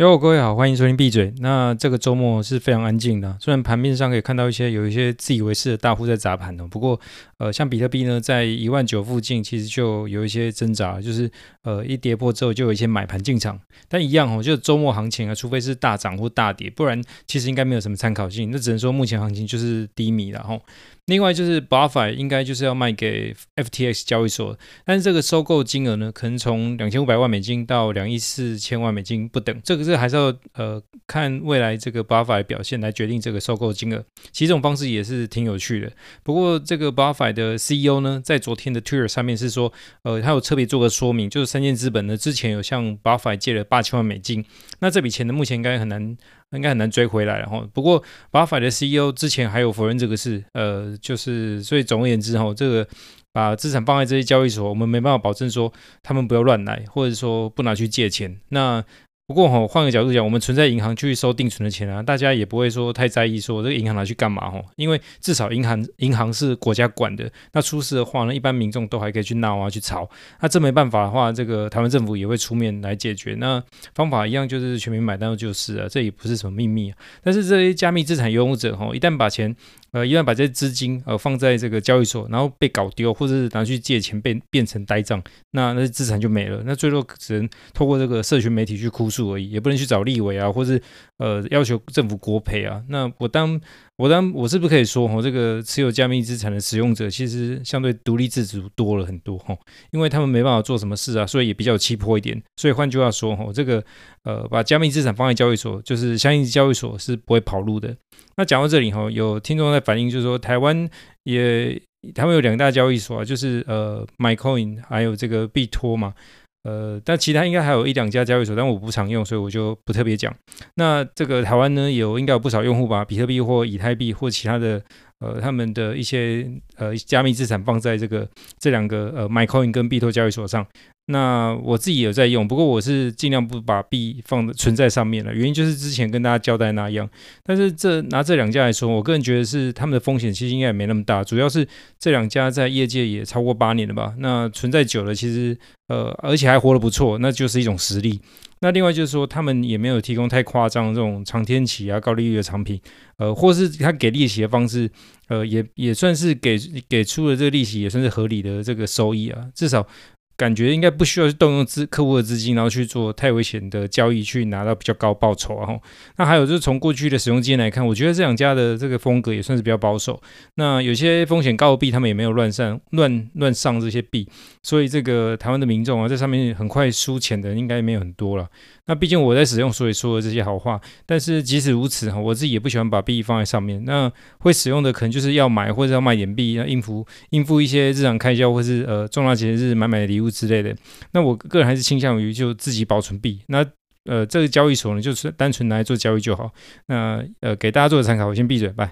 哟，各位好，欢迎收听闭嘴。那这个周末是非常安静的，虽然盘面上可以看到一些有一些自以为是的大户在砸盘哦，不过呃，像比特币呢，在一万九附近，其实就有一些挣扎，就是呃一跌破之后就有一些买盘进场，但一样哦，就周末行情啊，除非是大涨或大跌，不然其实应该没有什么参考性。那只能说目前行情就是低迷了吼。另外就是 b u f f i 应该就是要卖给 FTX 交易所，但是这个收购金额呢，可能从两千五百万美金到两亿四千万美金不等。这个是个还是要呃看未来这个 BlockFi 的表现来决定这个收购金额。其实这种方式也是挺有趣的。不过这个 BlockFi 的 CEO 呢，在昨天的 Twitter 上面是说，呃，他有特别做个说明，就是三箭资本呢之前有向 BlockFi 借了八千万美金，那这笔钱呢目前应该很难。应该很难追回来，然后不过 BlockFi 的 CEO 之前还有否认这个事，呃，就是所以总而言之，哈，这个把资产放在这些交易所，我们没办法保证说他们不要乱来，或者说不拿去借钱。那不过哈，换个角度讲，我们存在银行去收定存的钱啊，大家也不会说太在意，说这个银行拿去干嘛哈？因为至少银行银行是国家管的，那出事的话呢，一般民众都还可以去闹啊，去吵。那这没办法的话，这个台湾政府也会出面来解决。那方法一样，就是全民买单就是啊，这也不是什么秘密啊。但是这些加密资产拥有者哈，一旦把钱呃，一旦把这些资金呃放在这个交易所，然后被搞丢，或者是拿去借钱变变成呆账，那那些资产就没了。那最多只能透过这个社群媒体去哭诉。而已，也不能去找立委啊，或是呃要求政府国赔啊。那我当我当我是不是可以说，哈，这个持有加密资产的使用者其实相对独立自主多了很多，哈，因为他们没办法做什么事啊，所以也比较有气魄一点。所以换句话说，哈，这个呃把加密资产放在交易所，就是相信交易所是不会跑路的。那讲到这里，哈，有听众在反映，就是说台湾也台湾有两大交易所啊，就是呃，MyCoin 还有这个币托嘛。呃，但其他应该还有一两家交易所，但我不常用，所以我就不特别讲。那这个台湾呢，有应该有不少用户把比特币或以太币或其他的。呃，他们的一些呃加密资产放在这个这两个呃 MyCoin 跟币托交易所上，那我自己也有在用，不过我是尽量不把币放存在上面了，原因就是之前跟大家交代那样。但是这拿这两家来说，我个人觉得是他们的风险其实应该也没那么大，主要是这两家在业界也超过八年了吧，那存在久了，其实呃而且还活得不错，那就是一种实力。那另外就是说，他们也没有提供太夸张的这种长天期啊、高利率的产品，呃，或是他给利息的方式，呃，也也算是给给出了这个利息，也算是合理的这个收益啊，至少。感觉应该不需要去动用资客户的资金，然后去做太危险的交易，去拿到比较高报酬啊。那还有就是从过去的使用经验来看，我觉得这两家的这个风格也算是比较保守。那有些风险高的币，他们也没有乱上乱乱上这些币，所以这个台湾的民众啊，在上面很快输钱的应该没有很多了。那毕竟我在使用，所以说了这些好话。但是即使如此哈，我自己也不喜欢把币放在上面。那会使用的可能就是要买或者要卖点币，要应付应付一些日常开销，或是呃重大节日买买礼物之类的。那我个人还是倾向于就自己保存币。那呃这个交易所呢，就是单纯拿来做交易就好。那呃给大家做个参考，我先闭嘴，拜。